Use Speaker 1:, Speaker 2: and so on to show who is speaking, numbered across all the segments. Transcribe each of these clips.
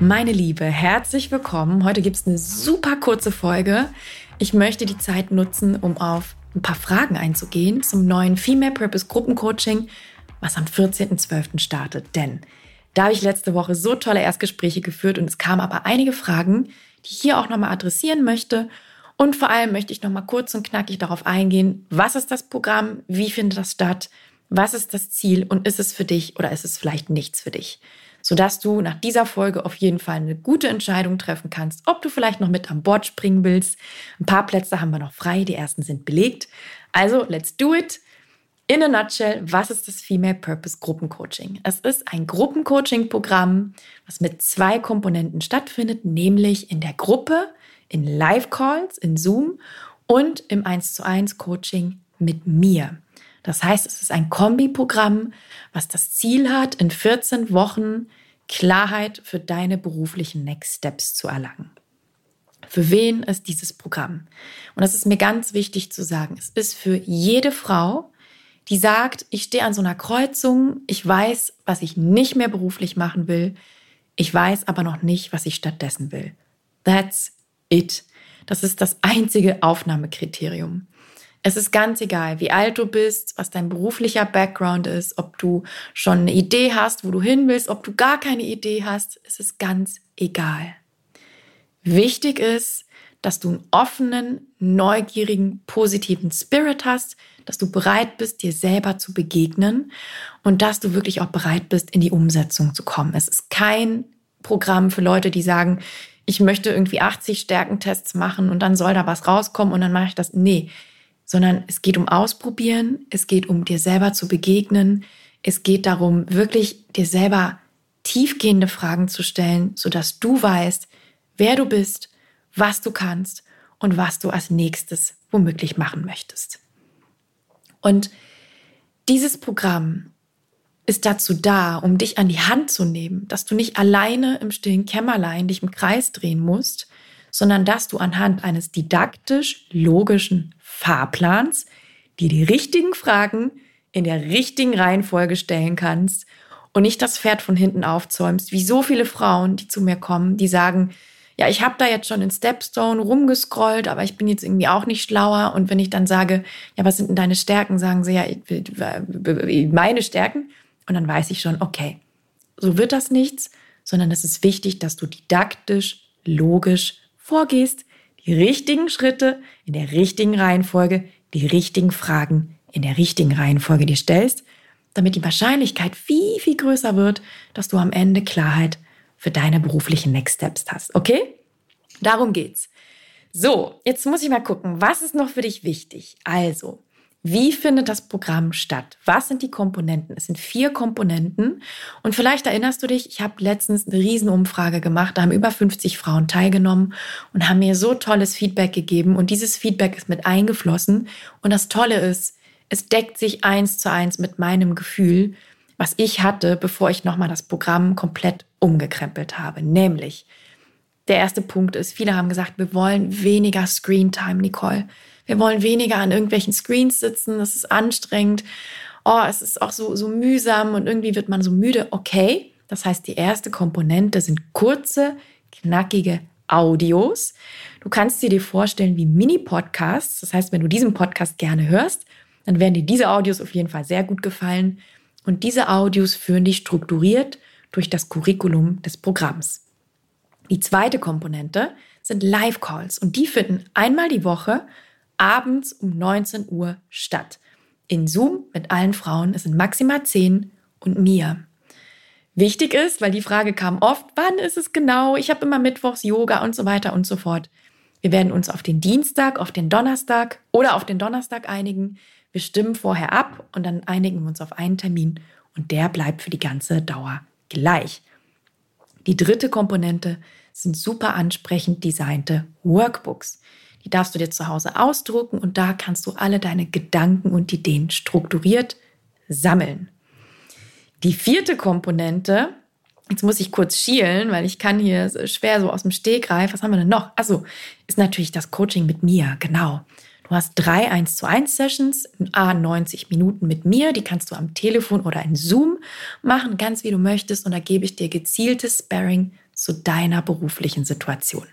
Speaker 1: Meine Liebe, herzlich willkommen. Heute gibt es eine super kurze Folge. Ich möchte die Zeit nutzen, um auf ein paar Fragen einzugehen zum neuen Female Purpose Gruppencoaching, was am 14.12. startet. Denn da habe ich letzte Woche so tolle Erstgespräche geführt und es kamen aber einige Fragen, die ich hier auch nochmal adressieren möchte. Und vor allem möchte ich nochmal kurz und knackig darauf eingehen, was ist das Programm, wie findet das statt, was ist das Ziel und ist es für dich oder ist es vielleicht nichts für dich? Sodass du nach dieser Folge auf jeden Fall eine gute Entscheidung treffen kannst, ob du vielleicht noch mit an Bord springen willst. Ein paar Plätze haben wir noch frei, die ersten sind belegt. Also, let's do it. In a nutshell, was ist das Female Purpose Gruppencoaching? Es ist ein Gruppencoaching-Programm, was mit zwei Komponenten stattfindet, nämlich in der Gruppe, in Live-Calls, in Zoom und im 1 zu 1 Coaching mit mir. Das heißt, es ist ein Kombiprogramm, was das Ziel hat, in 14 Wochen Klarheit für deine beruflichen Next Steps zu erlangen. Für wen ist dieses Programm? Und das ist mir ganz wichtig zu sagen. Es ist für jede Frau, die sagt, ich stehe an so einer Kreuzung, ich weiß, was ich nicht mehr beruflich machen will, ich weiß aber noch nicht, was ich stattdessen will. That's it. Das ist das einzige Aufnahmekriterium. Es ist ganz egal, wie alt du bist, was dein beruflicher Background ist, ob du schon eine Idee hast, wo du hin willst, ob du gar keine Idee hast. Es ist ganz egal. Wichtig ist, dass du einen offenen, neugierigen, positiven Spirit hast, dass du bereit bist, dir selber zu begegnen und dass du wirklich auch bereit bist, in die Umsetzung zu kommen. Es ist kein Programm für Leute, die sagen, ich möchte irgendwie 80 Stärkentests machen und dann soll da was rauskommen und dann mache ich das. Nee, sondern es geht um Ausprobieren, es geht um dir selber zu begegnen, es geht darum, wirklich dir selber tiefgehende Fragen zu stellen, sodass du weißt, wer du bist, was du kannst und was du als nächstes womöglich machen möchtest. Und dieses Programm ist dazu da, um dich an die Hand zu nehmen, dass du nicht alleine im stillen Kämmerlein dich im Kreis drehen musst, sondern dass du anhand eines didaktisch logischen Fahrplans dir die richtigen Fragen in der richtigen Reihenfolge stellen kannst und nicht das Pferd von hinten aufzäumst, wie so viele Frauen, die zu mir kommen, die sagen, ja, ich habe da jetzt schon in Stepstone rumgescrollt, aber ich bin jetzt irgendwie auch nicht schlauer. Und wenn ich dann sage, ja, was sind denn deine Stärken, sagen sie ja, meine Stärken. Und dann weiß ich schon, okay, so wird das nichts, sondern es ist wichtig, dass du didaktisch, logisch vorgehst, die richtigen Schritte in der richtigen Reihenfolge, die richtigen Fragen in der richtigen Reihenfolge dir stellst, damit die Wahrscheinlichkeit viel, viel größer wird, dass du am Ende Klarheit für deine beruflichen Next Steps hast. Okay? Darum geht's. So, jetzt muss ich mal gucken, was ist noch für dich wichtig? Also, wie findet das Programm statt? Was sind die Komponenten? Es sind vier Komponenten. Und vielleicht erinnerst du dich, ich habe letztens eine Riesenumfrage gemacht. Da haben über 50 Frauen teilgenommen und haben mir so tolles Feedback gegeben. Und dieses Feedback ist mit eingeflossen. Und das Tolle ist, es deckt sich eins zu eins mit meinem Gefühl, was ich hatte, bevor ich nochmal das Programm komplett umgekrempelt habe. Nämlich, der erste Punkt ist, viele haben gesagt, wir wollen weniger Screen Time, Nicole. Wir wollen weniger an irgendwelchen Screens sitzen. Das ist anstrengend. Oh, es ist auch so, so mühsam und irgendwie wird man so müde. Okay. Das heißt, die erste Komponente sind kurze, knackige Audios. Du kannst sie dir vorstellen wie Mini-Podcasts. Das heißt, wenn du diesen Podcast gerne hörst, dann werden dir diese Audios auf jeden Fall sehr gut gefallen. Und diese Audios führen dich strukturiert durch das Curriculum des Programms. Die zweite Komponente sind Live-Calls und die finden einmal die Woche abends um 19 Uhr statt. In Zoom mit allen Frauen, es sind maximal 10 und mir. Wichtig ist, weil die Frage kam oft, wann ist es genau? Ich habe immer Mittwochs Yoga und so weiter und so fort. Wir werden uns auf den Dienstag, auf den Donnerstag oder auf den Donnerstag einigen. Wir stimmen vorher ab und dann einigen wir uns auf einen Termin und der bleibt für die ganze Dauer gleich. Die dritte Komponente sind super ansprechend designte Workbooks. Die darfst du dir zu Hause ausdrucken und da kannst du alle deine Gedanken und Ideen strukturiert sammeln. Die vierte Komponente, jetzt muss ich kurz schielen, weil ich kann hier schwer so aus dem Stegreif, was haben wir denn noch? Also ist natürlich das Coaching mit mir, genau. Du hast drei 1 zu 1 Sessions, a 90 Minuten mit mir, die kannst du am Telefon oder in Zoom machen, ganz wie du möchtest und da gebe ich dir gezielte Sparring zu deiner beruflichen Situation.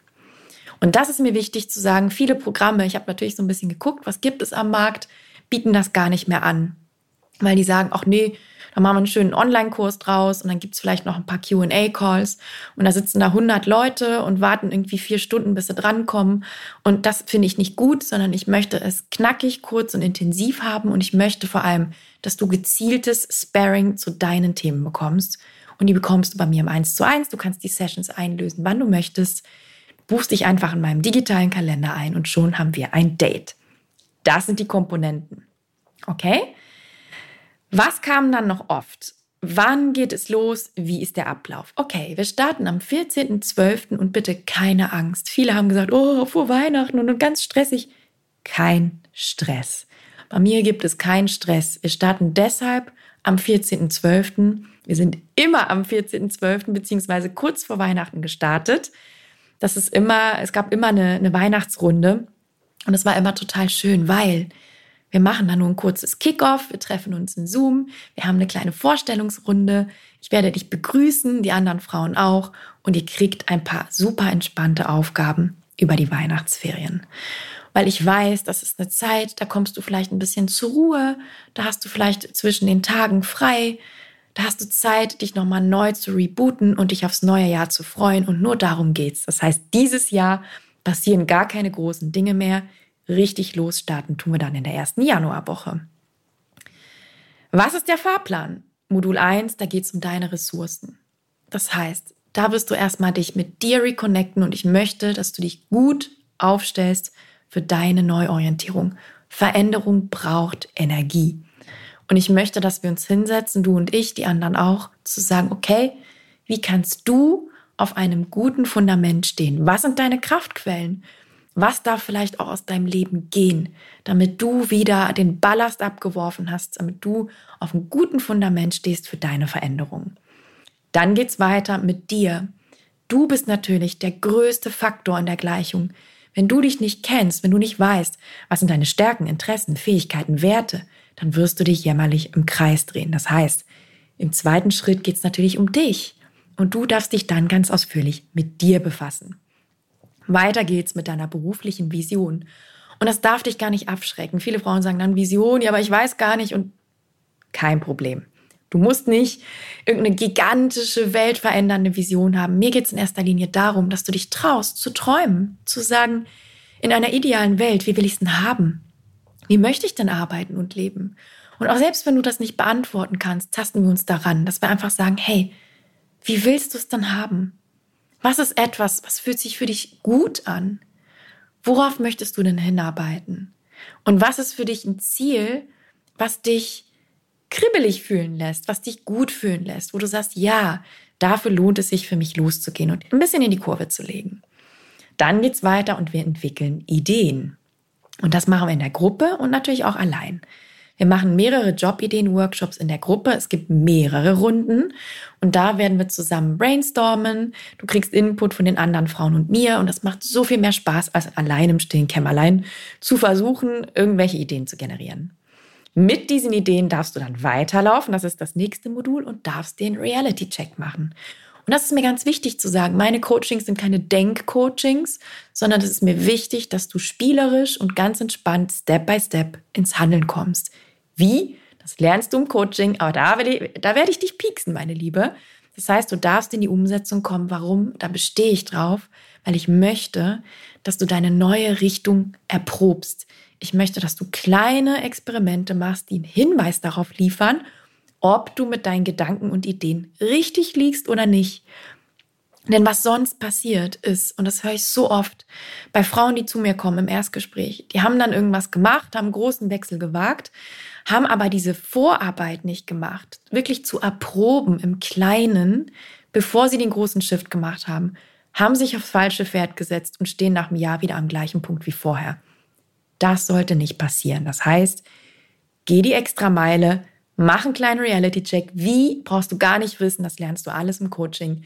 Speaker 1: Und das ist mir wichtig zu sagen. Viele Programme, ich habe natürlich so ein bisschen geguckt, was gibt es am Markt, bieten das gar nicht mehr an, weil die sagen, ach nee, da machen wir einen schönen Online-Kurs draus und dann gibt es vielleicht noch ein paar QA-Calls und da sitzen da 100 Leute und warten irgendwie vier Stunden, bis sie drankommen. Und das finde ich nicht gut, sondern ich möchte es knackig, kurz und intensiv haben und ich möchte vor allem, dass du gezieltes Sparring zu deinen Themen bekommst. Und die bekommst du bei mir im 1 zu 1. Du kannst die Sessions einlösen, wann du möchtest. Buchst dich einfach in meinem digitalen Kalender ein und schon haben wir ein Date. Das sind die Komponenten. Okay? Was kam dann noch oft? Wann geht es los? Wie ist der Ablauf? Okay, wir starten am 14.12. und bitte keine Angst. Viele haben gesagt, oh, vor Weihnachten und ganz stressig. Kein Stress. Bei mir gibt es keinen Stress. Wir starten deshalb am 14.12. Wir sind immer am 14.12. beziehungsweise kurz vor Weihnachten gestartet. Das ist immer, es gab immer eine, eine Weihnachtsrunde. Und es war immer total schön, weil wir machen dann nur ein kurzes Kickoff, wir treffen uns in Zoom, wir haben eine kleine Vorstellungsrunde. Ich werde dich begrüßen, die anderen Frauen auch, und ihr kriegt ein paar super entspannte Aufgaben über die Weihnachtsferien. Weil ich weiß, das ist eine Zeit, da kommst du vielleicht ein bisschen zur Ruhe, da hast du vielleicht zwischen den Tagen frei, da hast du Zeit, dich nochmal neu zu rebooten und dich aufs neue Jahr zu freuen. Und nur darum geht's. Das heißt, dieses Jahr passieren gar keine großen Dinge mehr richtig losstarten tun wir dann in der ersten Januarwoche. Was ist der Fahrplan? Modul 1, da geht es um deine Ressourcen. Das heißt, da wirst du erstmal dich mit dir reconnecten und ich möchte, dass du dich gut aufstellst für deine Neuorientierung. Veränderung braucht Energie. Und ich möchte, dass wir uns hinsetzen, du und ich, die anderen auch, zu sagen, okay, wie kannst du auf einem guten Fundament stehen? Was sind deine Kraftquellen? Was darf vielleicht auch aus deinem Leben gehen, damit du wieder den Ballast abgeworfen hast, damit du auf einem guten Fundament stehst für deine Veränderung. Dann geht's weiter mit dir. Du bist natürlich der größte Faktor in der Gleichung. Wenn du dich nicht kennst, wenn du nicht weißt, was sind deine Stärken, Interessen, Fähigkeiten, Werte, dann wirst du dich jämmerlich im Kreis drehen. Das heißt, im zweiten Schritt geht's natürlich um dich. Und du darfst dich dann ganz ausführlich mit dir befassen. Weiter geht's mit deiner beruflichen Vision. Und das darf dich gar nicht abschrecken. Viele Frauen sagen dann Vision, ja, aber ich weiß gar nicht und kein Problem. Du musst nicht irgendeine gigantische, weltverändernde Vision haben. Mir geht's in erster Linie darum, dass du dich traust, zu träumen, zu sagen, in einer idealen Welt, wie will ich's denn haben? Wie möchte ich denn arbeiten und leben? Und auch selbst wenn du das nicht beantworten kannst, tasten wir uns daran, dass wir einfach sagen, hey, wie willst du es dann haben? Was ist etwas, was fühlt sich für dich gut an? Worauf möchtest du denn hinarbeiten? Und was ist für dich ein Ziel, was dich kribbelig fühlen lässt, was dich gut fühlen lässt, wo du sagst, ja, dafür lohnt es sich für mich loszugehen und ein bisschen in die Kurve zu legen. Dann geht's weiter und wir entwickeln Ideen. Und das machen wir in der Gruppe und natürlich auch allein. Wir machen mehrere Jobideen-Workshops in der Gruppe. Es gibt mehrere Runden und da werden wir zusammen brainstormen. Du kriegst Input von den anderen Frauen und mir und das macht so viel mehr Spaß, als allein im stillen Kämmerlein zu versuchen, irgendwelche Ideen zu generieren. Mit diesen Ideen darfst du dann weiterlaufen, das ist das nächste Modul, und darfst den Reality-Check machen. Und das ist mir ganz wichtig zu sagen. Meine Coachings sind keine Denk-Coachings, sondern es ist mir wichtig, dass du spielerisch und ganz entspannt Step by Step ins Handeln kommst. Wie? Das lernst du im Coaching, aber da ich, da werde ich dich pieksen, meine Liebe. Das heißt, du darfst in die Umsetzung kommen. Warum? Da bestehe ich drauf, weil ich möchte, dass du deine neue Richtung erprobst. Ich möchte, dass du kleine Experimente machst, die einen Hinweis darauf liefern, ob du mit deinen Gedanken und Ideen richtig liegst oder nicht. Denn was sonst passiert ist, und das höre ich so oft bei Frauen, die zu mir kommen im Erstgespräch, die haben dann irgendwas gemacht, haben großen Wechsel gewagt, haben aber diese Vorarbeit nicht gemacht, wirklich zu erproben im Kleinen, bevor sie den großen Shift gemacht haben, haben sich aufs falsche Pferd gesetzt und stehen nach einem Jahr wieder am gleichen Punkt wie vorher. Das sollte nicht passieren. Das heißt, geh die extra Meile, mach einen kleinen Reality-Check. Wie brauchst du gar nicht wissen, das lernst du alles im Coaching.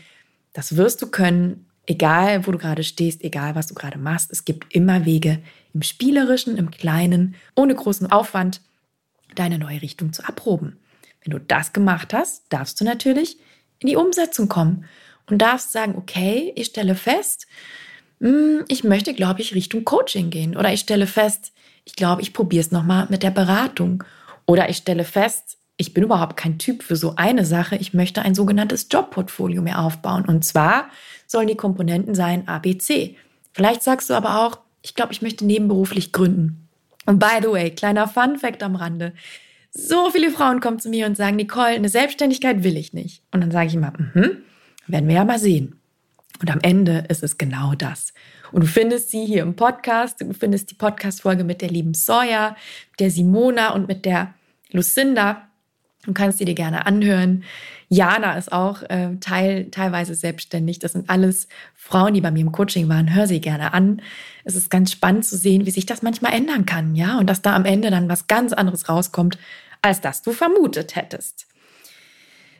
Speaker 1: Das wirst du können, egal wo du gerade stehst, egal was du gerade machst. Es gibt immer Wege im Spielerischen, im Kleinen, ohne großen Aufwand deine neue Richtung zu erproben. Wenn du das gemacht hast, darfst du natürlich in die Umsetzung kommen. und darfst sagen, okay, ich stelle fest, hm, ich möchte, glaube ich, Richtung Coaching gehen. Oder ich stelle fest, ich glaube, ich probiere es nochmal mit der Beratung. Oder ich stelle fest, ich bin überhaupt kein Typ für so eine Sache. Ich möchte ein sogenanntes Jobportfolio mir aufbauen. Und zwar sollen die Komponenten sein ABC. Vielleicht sagst du aber auch, ich glaube, ich möchte nebenberuflich gründen. Und by the way, kleiner Fun fact am Rande. So viele Frauen kommen zu mir und sagen, Nicole, eine Selbstständigkeit will ich nicht. Und dann sage ich immer, mhm, werden wir ja mal sehen. Und am Ende ist es genau das. Und du findest sie hier im Podcast. Du findest die Podcast-Folge mit der lieben Sawyer, der Simona und mit der Lucinda. Du kannst sie dir gerne anhören. Jana ist auch äh, teil, teilweise selbstständig. Das sind alles Frauen, die bei mir im Coaching waren. Hör sie gerne an. Es ist ganz spannend zu sehen, wie sich das manchmal ändern kann, ja, und dass da am Ende dann was ganz anderes rauskommt, als das du vermutet hättest.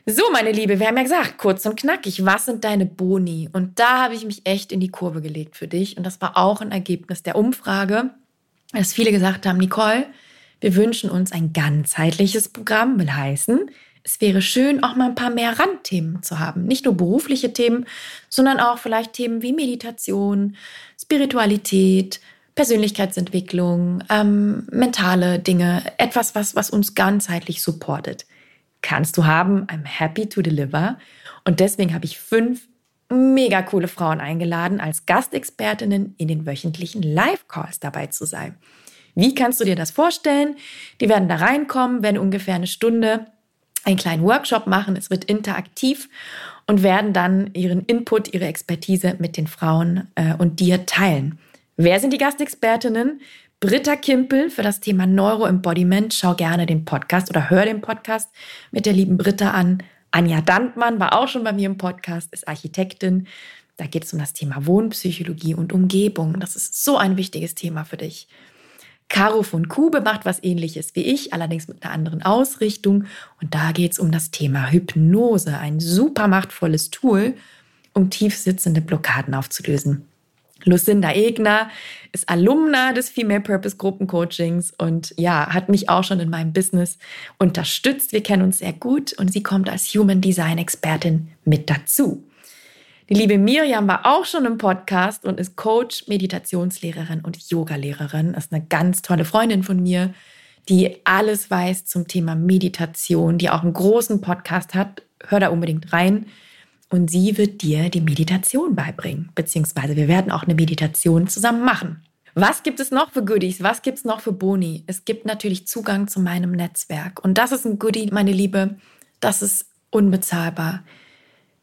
Speaker 1: So, meine Liebe, wir haben ja gesagt, kurz und knackig, was sind deine Boni? Und da habe ich mich echt in die Kurve gelegt für dich. Und das war auch ein Ergebnis der Umfrage, dass viele gesagt haben, Nicole, wir wünschen uns ein ganzheitliches Programm, will heißen, es wäre schön, auch mal ein paar mehr Randthemen zu haben. Nicht nur berufliche Themen, sondern auch vielleicht Themen wie Meditation, Spiritualität, Persönlichkeitsentwicklung, ähm, mentale Dinge, etwas, was, was uns ganzheitlich supportet kannst du haben. I'm happy to deliver. Und deswegen habe ich fünf mega coole Frauen eingeladen, als Gastexpertinnen in den wöchentlichen Live-Calls dabei zu sein. Wie kannst du dir das vorstellen? Die werden da reinkommen, werden ungefähr eine Stunde einen kleinen Workshop machen. Es wird interaktiv und werden dann ihren Input, ihre Expertise mit den Frauen äh, und dir teilen. Wer sind die Gastexpertinnen? Britta Kimpel für das Thema Neuroembodiment. Schau gerne den Podcast oder hör den Podcast mit der lieben Britta an. Anja Dandmann war auch schon bei mir im Podcast, ist Architektin. Da geht es um das Thema Wohnpsychologie und Umgebung. Das ist so ein wichtiges Thema für dich. Caro von Kube macht was ähnliches wie ich, allerdings mit einer anderen Ausrichtung. Und da geht es um das Thema Hypnose, ein super machtvolles Tool, um tief sitzende Blockaden aufzulösen. Lucinda Egner ist Alumna des Female Purpose Gruppencoachings und ja, hat mich auch schon in meinem Business unterstützt. Wir kennen uns sehr gut und sie kommt als Human Design Expertin mit dazu. Die liebe Miriam war auch schon im Podcast und ist Coach, Meditationslehrerin und Yogalehrerin. Ist eine ganz tolle Freundin von mir, die alles weiß zum Thema Meditation, die auch einen großen Podcast hat. Hör da unbedingt rein und sie wird dir die Meditation beibringen, beziehungsweise wir werden auch eine Meditation zusammen machen. Was gibt es noch für Goodies? Was gibt es noch für Boni? Es gibt natürlich Zugang zu meinem Netzwerk. Und das ist ein Goodie, meine Liebe, das ist unbezahlbar.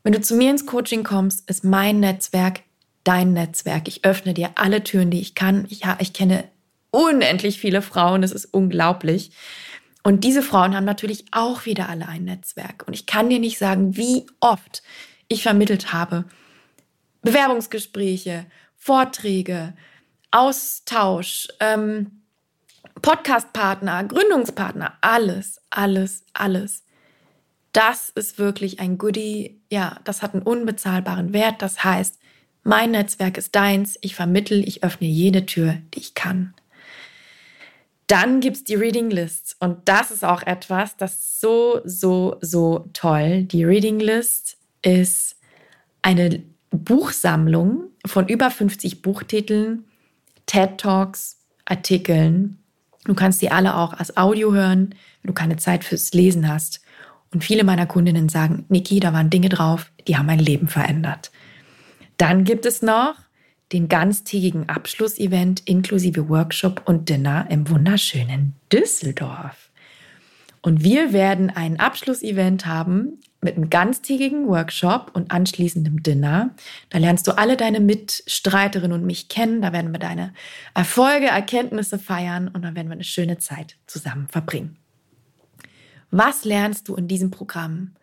Speaker 1: Wenn du zu mir ins Coaching kommst, ist mein Netzwerk dein Netzwerk. Ich öffne dir alle Türen, die ich kann. Ich, ich kenne unendlich viele Frauen, das ist unglaublich. Und diese Frauen haben natürlich auch wieder alle ein Netzwerk. Und ich kann dir nicht sagen, wie oft ich vermittelt habe. Bewerbungsgespräche, Vorträge, Austausch, ähm, Podcastpartner, Gründungspartner, alles, alles, alles. Das ist wirklich ein Goodie. Ja, das hat einen unbezahlbaren Wert. Das heißt, mein Netzwerk ist deins. Ich vermittel, ich öffne jede Tür, die ich kann. Dann gibt es die Reading Lists. Und das ist auch etwas, das ist so, so, so toll. Die Reading List ist eine Buchsammlung von über 50 Buchtiteln, TED Talks, Artikeln. Du kannst die alle auch als Audio hören, wenn du keine Zeit fürs Lesen hast. Und viele meiner Kundinnen sagen, Niki, da waren Dinge drauf, die haben mein Leben verändert. Dann gibt es noch den ganztägigen Abschlussevent inklusive Workshop und Dinner im wunderschönen Düsseldorf. Und wir werden ein Abschlussevent haben mit einem ganztägigen Workshop und anschließendem Dinner. Da lernst du alle deine Mitstreiterinnen und mich kennen. Da werden wir deine Erfolge, Erkenntnisse feiern und dann werden wir eine schöne Zeit zusammen verbringen. Was lernst du in diesem Programm?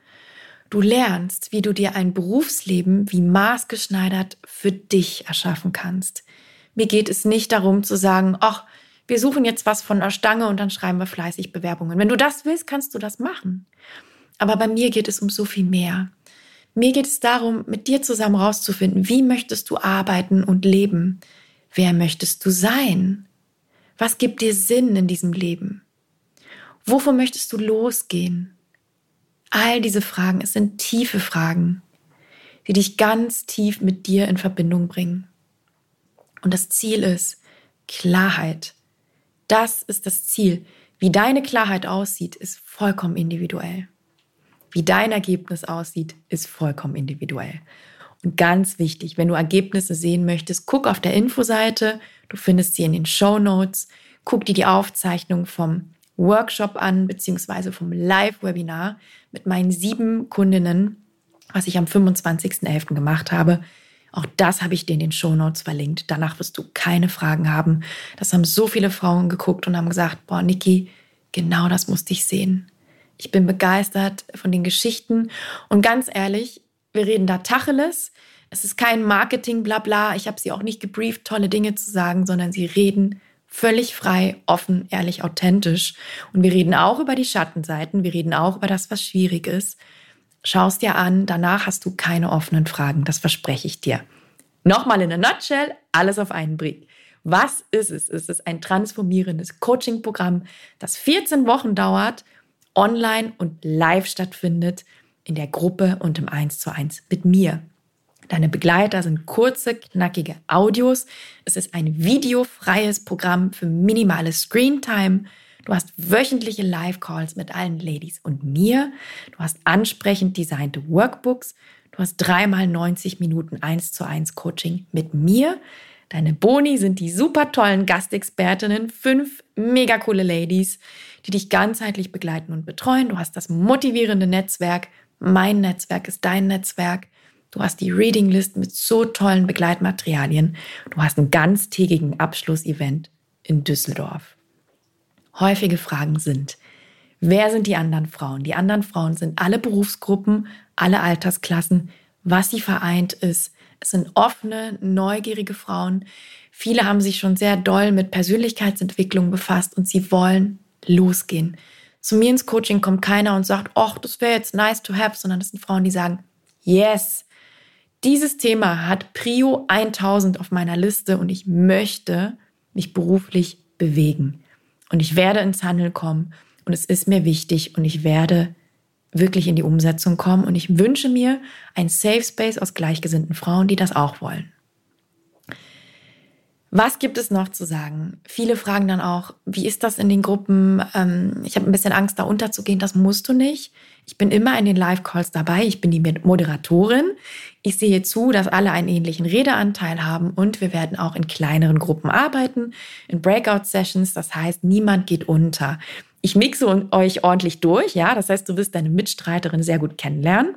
Speaker 1: Du lernst, wie du dir ein Berufsleben wie maßgeschneidert für dich erschaffen kannst. Mir geht es nicht darum zu sagen, ach, wir suchen jetzt was von der Stange und dann schreiben wir fleißig Bewerbungen. Wenn du das willst, kannst du das machen. Aber bei mir geht es um so viel mehr. Mir geht es darum, mit dir zusammen rauszufinden, wie möchtest du arbeiten und leben? Wer möchtest du sein? Was gibt dir Sinn in diesem Leben? Wovor möchtest du losgehen? All diese Fragen, es sind tiefe Fragen, die dich ganz tief mit dir in Verbindung bringen. Und das Ziel ist Klarheit. Das ist das Ziel. Wie deine Klarheit aussieht, ist vollkommen individuell. Wie dein Ergebnis aussieht, ist vollkommen individuell. Und ganz wichtig, wenn du Ergebnisse sehen möchtest, guck auf der Infoseite. Du findest sie in den Show Notes. Guck dir die Aufzeichnung vom Workshop an, beziehungsweise vom Live-Webinar mit meinen sieben Kundinnen, was ich am 25.11. gemacht habe. Auch das habe ich dir in den Show Notes verlinkt. Danach wirst du keine Fragen haben. Das haben so viele Frauen geguckt und haben gesagt, boah, Niki, genau das musste ich sehen. Ich bin begeistert von den Geschichten und ganz ehrlich, wir reden da Tacheles. Es ist kein Marketing, bla bla. Ich habe sie auch nicht gebrieft, tolle Dinge zu sagen, sondern sie reden völlig frei, offen, ehrlich, authentisch. Und wir reden auch über die Schattenseiten, wir reden auch über das, was schwierig ist. Schaust dir an, danach hast du keine offenen Fragen, das verspreche ich dir. Nochmal in a nutshell, alles auf einen Blick. Was ist es? Es ist ein transformierendes Coaching-Programm, das 14 Wochen dauert, online und live stattfindet, in der Gruppe und im 1 zu 1 mit mir. Deine Begleiter sind kurze, knackige Audios. Es ist ein videofreies Programm für minimale Screentime. Du hast wöchentliche Live-Calls mit allen Ladies und mir. Du hast ansprechend designte Workbooks. Du hast dreimal 90 Minuten 1 zu 1 Coaching mit mir. Deine Boni sind die super tollen Gastexpertinnen, fünf mega coole Ladies, die dich ganzheitlich begleiten und betreuen. Du hast das motivierende Netzwerk. Mein Netzwerk ist dein Netzwerk. Du hast die Reading List mit so tollen Begleitmaterialien. Du hast einen ganztägigen Abschlussevent in Düsseldorf. Häufige Fragen sind, wer sind die anderen Frauen? Die anderen Frauen sind alle Berufsgruppen, alle Altersklassen. Was sie vereint ist, es sind offene, neugierige Frauen. Viele haben sich schon sehr doll mit Persönlichkeitsentwicklung befasst und sie wollen losgehen. Zu mir ins Coaching kommt keiner und sagt, ach, das wäre jetzt nice to have, sondern das sind Frauen, die sagen, yes, dieses Thema hat Prio 1000 auf meiner Liste und ich möchte mich beruflich bewegen. Und ich werde ins Handeln kommen und es ist mir wichtig und ich werde wirklich in die Umsetzung kommen und ich wünsche mir ein Safe Space aus gleichgesinnten Frauen, die das auch wollen. Was gibt es noch zu sagen? Viele fragen dann auch, wie ist das in den Gruppen? Ähm, ich habe ein bisschen Angst, da unterzugehen. Das musst du nicht. Ich bin immer in den Live-Calls dabei. Ich bin die Moderatorin. Ich sehe zu, dass alle einen ähnlichen Redeanteil haben und wir werden auch in kleineren Gruppen arbeiten, in Breakout-Sessions. Das heißt, niemand geht unter. Ich mixe euch ordentlich durch, ja. Das heißt, du wirst deine Mitstreiterin sehr gut kennenlernen.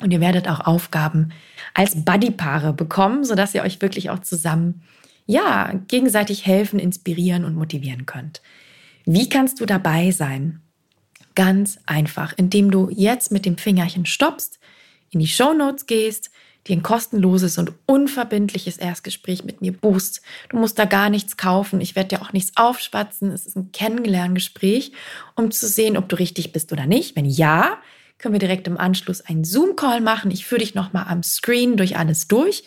Speaker 1: Und ihr werdet auch Aufgaben als Buddy-Paare bekommen, sodass ihr euch wirklich auch zusammen ja, gegenseitig helfen, inspirieren und motivieren könnt. Wie kannst du dabei sein? Ganz einfach, indem du jetzt mit dem Fingerchen stoppst, in die Show Notes gehst, dir ein kostenloses und unverbindliches Erstgespräch mit mir buchst. Du musst da gar nichts kaufen. Ich werde dir auch nichts aufschwatzen. Es ist ein Kennenlerngespräch, um zu sehen, ob du richtig bist oder nicht. Wenn ja, können wir direkt im Anschluss einen Zoom-Call machen. Ich führe dich nochmal am Screen durch alles durch.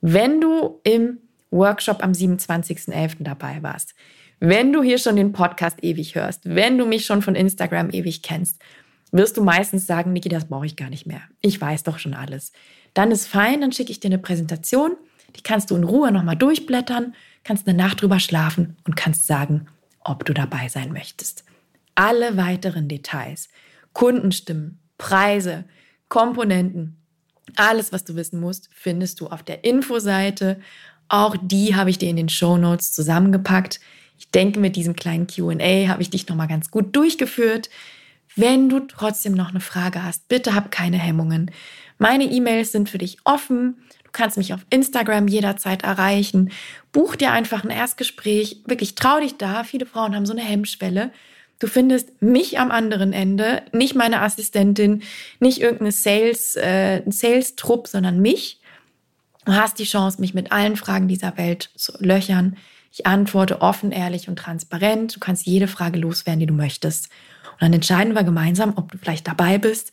Speaker 1: Wenn du im Workshop am 27.11. dabei warst, wenn du hier schon den Podcast ewig hörst, wenn du mich schon von Instagram ewig kennst, wirst du meistens sagen, Niki, das brauche ich gar nicht mehr. Ich weiß doch schon alles. Dann ist fein, dann schicke ich dir eine Präsentation, die kannst du in Ruhe nochmal durchblättern, kannst eine Nacht drüber schlafen und kannst sagen, ob du dabei sein möchtest. Alle weiteren Details, Kundenstimmen, Preise, Komponenten, alles, was du wissen musst, findest du auf der Infoseite auch die habe ich dir in den Show Notes zusammengepackt. Ich denke, mit diesem kleinen QA habe ich dich nochmal ganz gut durchgeführt. Wenn du trotzdem noch eine Frage hast, bitte hab keine Hemmungen. Meine E-Mails sind für dich offen. Du kannst mich auf Instagram jederzeit erreichen. Buch dir einfach ein Erstgespräch. Wirklich trau dich da. Viele Frauen haben so eine Hemmschwelle. Du findest mich am anderen Ende, nicht meine Assistentin, nicht irgendeine Sales, äh, Sales-Trupp, sondern mich. Du hast die Chance, mich mit allen Fragen dieser Welt zu löchern. Ich antworte offen, ehrlich und transparent. Du kannst jede Frage loswerden, die du möchtest. Und dann entscheiden wir gemeinsam, ob du vielleicht dabei bist.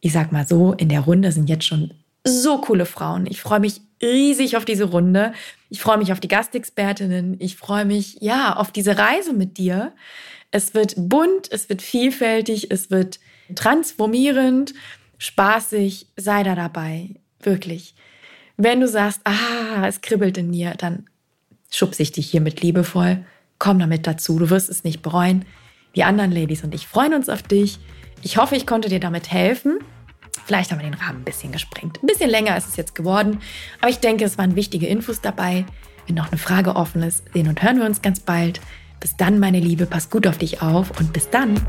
Speaker 1: Ich sag mal so, in der Runde sind jetzt schon so coole Frauen. Ich freue mich riesig auf diese Runde. Ich freue mich auf die Gastexpertinnen. Ich freue mich, ja, auf diese Reise mit dir. Es wird bunt, es wird vielfältig, es wird transformierend, spaßig. Sei da dabei Wirklich. Wenn du sagst, ah, es kribbelt in mir, dann schubse ich dich hiermit liebevoll. Komm damit dazu, du wirst es nicht bereuen. Die anderen Ladies und ich freuen uns auf dich. Ich hoffe, ich konnte dir damit helfen. Vielleicht haben wir den Rahmen ein bisschen gesprengt. Ein bisschen länger ist es jetzt geworden, aber ich denke, es waren wichtige Infos dabei. Wenn noch eine Frage offen ist, sehen und hören wir uns ganz bald. Bis dann, meine Liebe, pass gut auf dich auf und bis dann.